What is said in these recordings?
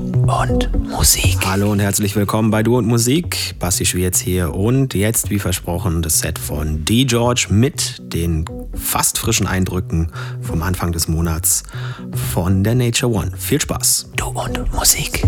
und Musik. Hallo und herzlich willkommen bei Du und Musik. Basti Schwierz hier und jetzt, wie versprochen, das Set von D. George mit den fast frischen Eindrücken vom Anfang des Monats von der Nature One. Viel Spaß. Du und Musik.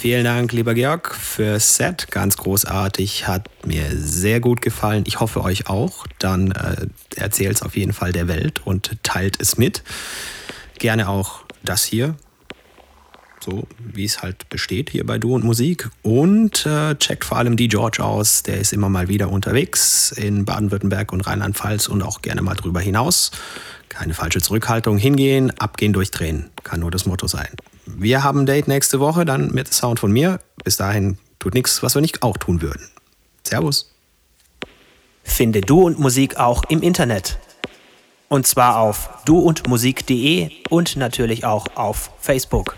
Vielen Dank, lieber Georg, fürs Set. Ganz großartig, hat mir sehr gut gefallen. Ich hoffe euch auch. Dann äh, erzählt es auf jeden Fall der Welt und teilt es mit. Gerne auch das hier, so wie es halt besteht hier bei Du und Musik. Und äh, checkt vor allem die George aus, der ist immer mal wieder unterwegs in Baden-Württemberg und Rheinland-Pfalz und auch gerne mal drüber hinaus. Keine falsche Zurückhaltung, hingehen, abgehen, durchdrehen, kann nur das Motto sein. Wir haben ein Date nächste Woche, dann mit Sound von mir. Bis dahin tut nichts, was wir nicht auch tun würden. Servus. Finde Du und Musik auch im Internet. Und zwar auf duundmusik.de und natürlich auch auf Facebook.